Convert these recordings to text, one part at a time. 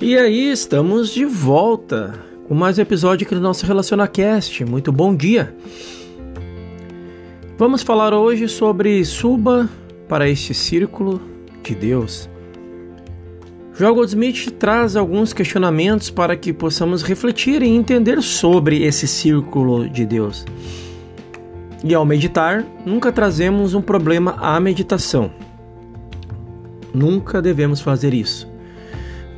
E aí, estamos de volta com mais um episódio aqui do nosso RelacionaCast. Muito bom dia! Vamos falar hoje sobre suba para este círculo de Deus. Joel Goldsmith traz alguns questionamentos para que possamos refletir e entender sobre esse círculo de Deus. E ao meditar, nunca trazemos um problema à meditação. Nunca devemos fazer isso.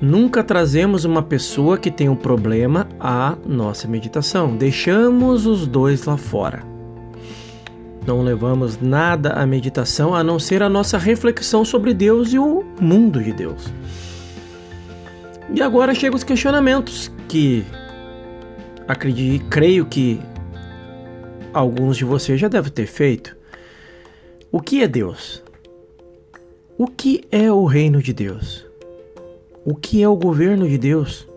Nunca trazemos uma pessoa que tem um problema à nossa meditação. Deixamos os dois lá fora. Não levamos nada à meditação a não ser a nossa reflexão sobre Deus e o mundo de Deus. E agora chegam os questionamentos que acredito, creio que alguns de vocês já devem ter feito. O que é Deus? O que é o reino de Deus? O que é o governo de Deus?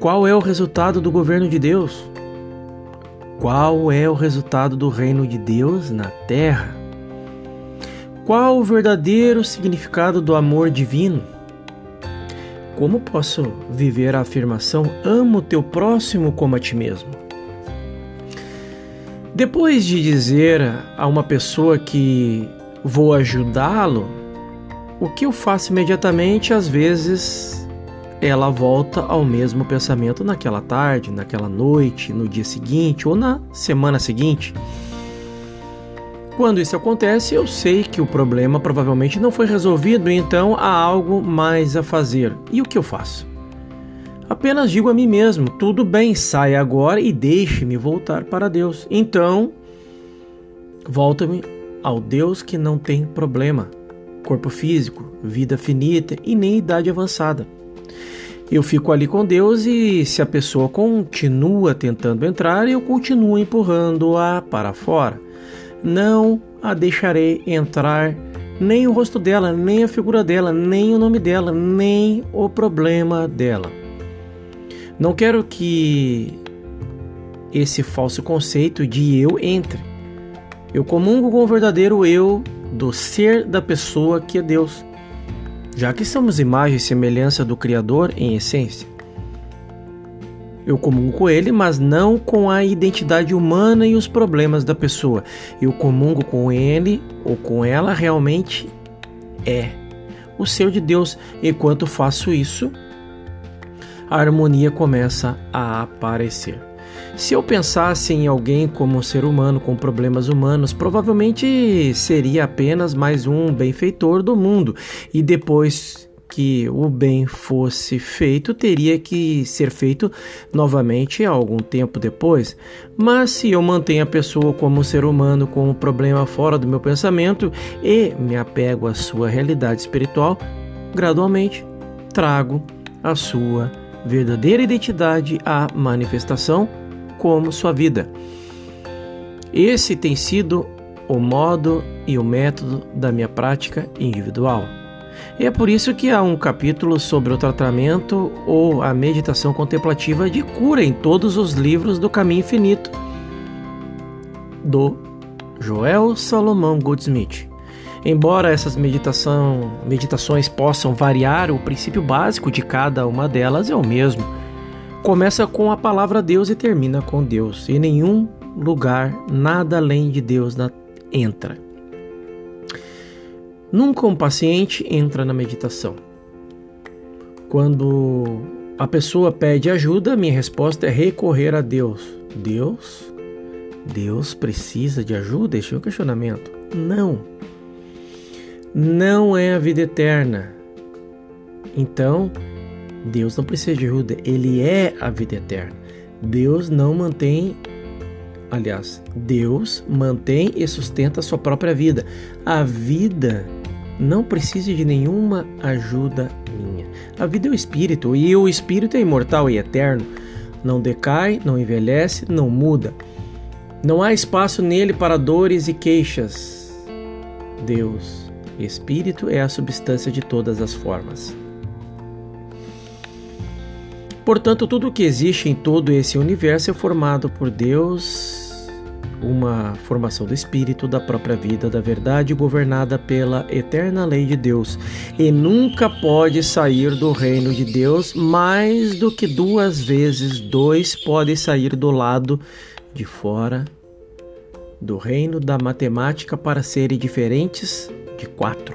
Qual é o resultado do governo de Deus? Qual é o resultado do reino de Deus na terra? Qual o verdadeiro significado do amor divino? Como posso viver a afirmação amo teu próximo como a ti mesmo? Depois de dizer a uma pessoa que vou ajudá-lo, o que eu faço imediatamente, às vezes, ela volta ao mesmo pensamento naquela tarde, naquela noite, no dia seguinte ou na semana seguinte. Quando isso acontece, eu sei que o problema provavelmente não foi resolvido, então há algo mais a fazer. E o que eu faço? Apenas digo a mim mesmo: tudo bem, saia agora e deixe-me voltar para Deus. Então, volta-me ao Deus que não tem problema, corpo físico, vida finita e nem idade avançada. Eu fico ali com Deus e se a pessoa continua tentando entrar, eu continuo empurrando-a para fora. Não a deixarei entrar nem o rosto dela, nem a figura dela, nem o nome dela, nem o problema dela. Não quero que esse falso conceito de eu entre. Eu comungo com o verdadeiro eu do ser da pessoa que é Deus, já que somos imagem e semelhança do Criador em essência. Eu comungo com ele, mas não com a identidade humana e os problemas da pessoa. Eu comungo com ele ou com ela realmente é o ser de Deus. Enquanto faço isso, a harmonia começa a aparecer. Se eu pensasse em alguém como um ser humano com problemas humanos, provavelmente seria apenas mais um benfeitor do mundo. E depois que o bem fosse feito, teria que ser feito novamente algum tempo depois. Mas se eu mantenho a pessoa como um ser humano com um problema fora do meu pensamento e me apego à sua realidade espiritual, gradualmente trago a sua verdadeira identidade à manifestação como sua vida. Esse tem sido o modo e o método da minha prática individual. E é por isso que há um capítulo sobre o tratamento ou a meditação contemplativa de cura em todos os livros do Caminho Infinito do Joel Salomão Goldsmith. Embora essas meditação, meditações possam variar, o princípio básico de cada uma delas é o mesmo começa com a palavra Deus e termina com Deus. Em nenhum lugar, nada além de Deus entra. Nunca um paciente entra na meditação. Quando a pessoa pede ajuda, minha resposta é recorrer a Deus. Deus? Deus precisa de ajuda? Este é um questionamento. Não. Não é a vida eterna. Então, Deus não precisa de ajuda, ele é a vida eterna. Deus não mantém, aliás, Deus mantém e sustenta a sua própria vida. A vida não precisa de nenhuma ajuda minha. A vida é o espírito e o espírito é imortal e eterno. Não decai, não envelhece, não muda. Não há espaço nele para dores e queixas. Deus, espírito, é a substância de todas as formas. Portanto, tudo o que existe em todo esse universo é formado por Deus, uma formação do espírito, da própria vida, da verdade, governada pela eterna lei de Deus, e nunca pode sair do reino de Deus mais do que duas vezes. Dois podem sair do lado de fora do reino da matemática para serem diferentes de quatro.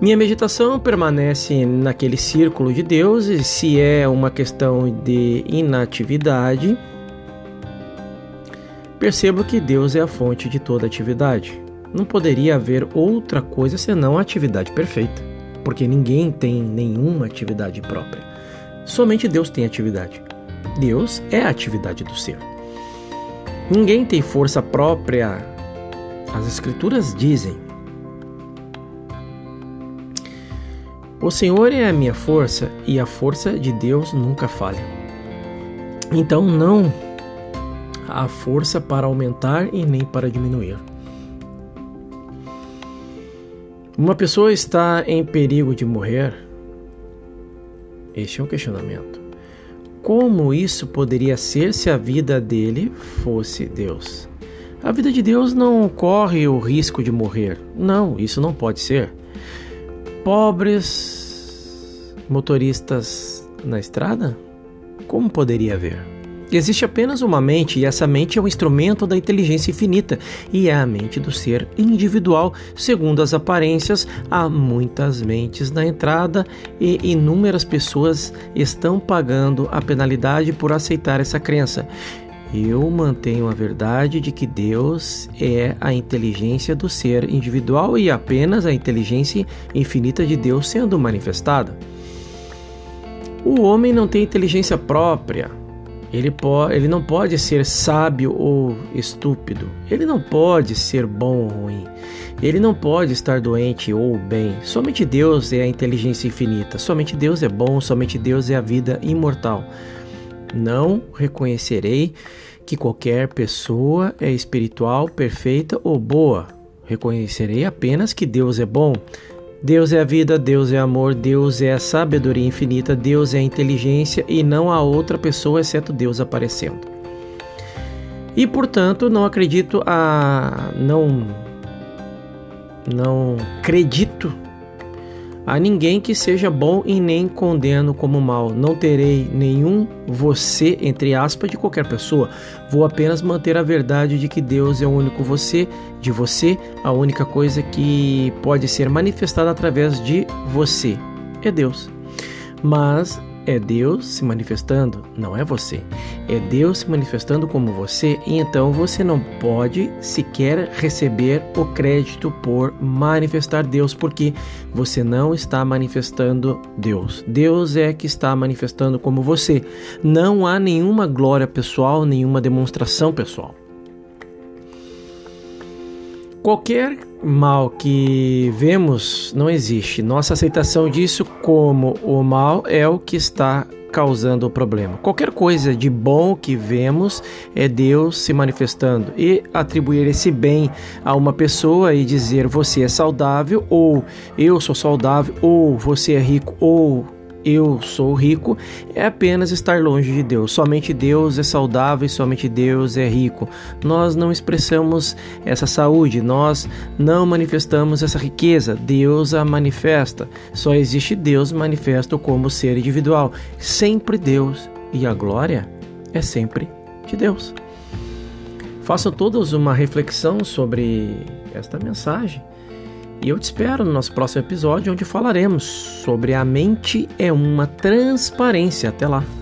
Minha meditação permanece naquele círculo de Deus, e se é uma questão de inatividade, percebo que Deus é a fonte de toda atividade. Não poderia haver outra coisa senão a atividade perfeita, porque ninguém tem nenhuma atividade própria. Somente Deus tem atividade. Deus é a atividade do ser. Ninguém tem força própria. As Escrituras dizem O Senhor é a minha força e a força de Deus nunca falha. Então não há força para aumentar e nem para diminuir. Uma pessoa está em perigo de morrer? Este é um questionamento. Como isso poderia ser se a vida dele fosse Deus? A vida de Deus não corre o risco de morrer. Não, isso não pode ser pobres motoristas na estrada? Como poderia haver? Existe apenas uma mente e essa mente é o instrumento da inteligência infinita e é a mente do ser individual. Segundo as aparências, há muitas mentes na entrada e inúmeras pessoas estão pagando a penalidade por aceitar essa crença. Eu mantenho a verdade de que Deus é a inteligência do ser individual e apenas a inteligência infinita de Deus sendo manifestada. O homem não tem inteligência própria. Ele, ele não pode ser sábio ou estúpido. Ele não pode ser bom ou ruim. Ele não pode estar doente ou bem. Somente Deus é a inteligência infinita. Somente Deus é bom. Somente Deus é a vida imortal. Não reconhecerei que qualquer pessoa é espiritual, perfeita ou boa. Reconhecerei apenas que Deus é bom. Deus é a vida, Deus é amor, Deus é a sabedoria infinita, Deus é a inteligência e não há outra pessoa exceto Deus aparecendo. E portanto, não acredito a não não acredito a ninguém que seja bom e nem condeno como mal. Não terei nenhum você, entre aspas, de qualquer pessoa. Vou apenas manter a verdade de que Deus é o único você, de você, a única coisa que pode ser manifestada através de você é Deus. Mas é Deus se manifestando, não é você. É Deus se manifestando como você, e então você não pode sequer receber o crédito por manifestar Deus, porque você não está manifestando Deus. Deus é que está manifestando como você. Não há nenhuma glória pessoal, nenhuma demonstração pessoal. Qualquer mal que vemos não existe. Nossa aceitação disso como o mal é o que está causando o problema. Qualquer coisa de bom que vemos é Deus se manifestando e atribuir esse bem a uma pessoa e dizer você é saudável ou eu sou saudável ou você é rico ou eu sou rico é apenas estar longe de Deus. Somente Deus é saudável e somente Deus é rico. Nós não expressamos essa saúde, nós não manifestamos essa riqueza. Deus a manifesta. Só existe Deus manifesto como ser individual. Sempre Deus e a glória é sempre de Deus. Façam todos uma reflexão sobre esta mensagem e eu te espero no nosso próximo episódio, onde falaremos sobre a mente é uma transparência. Até lá!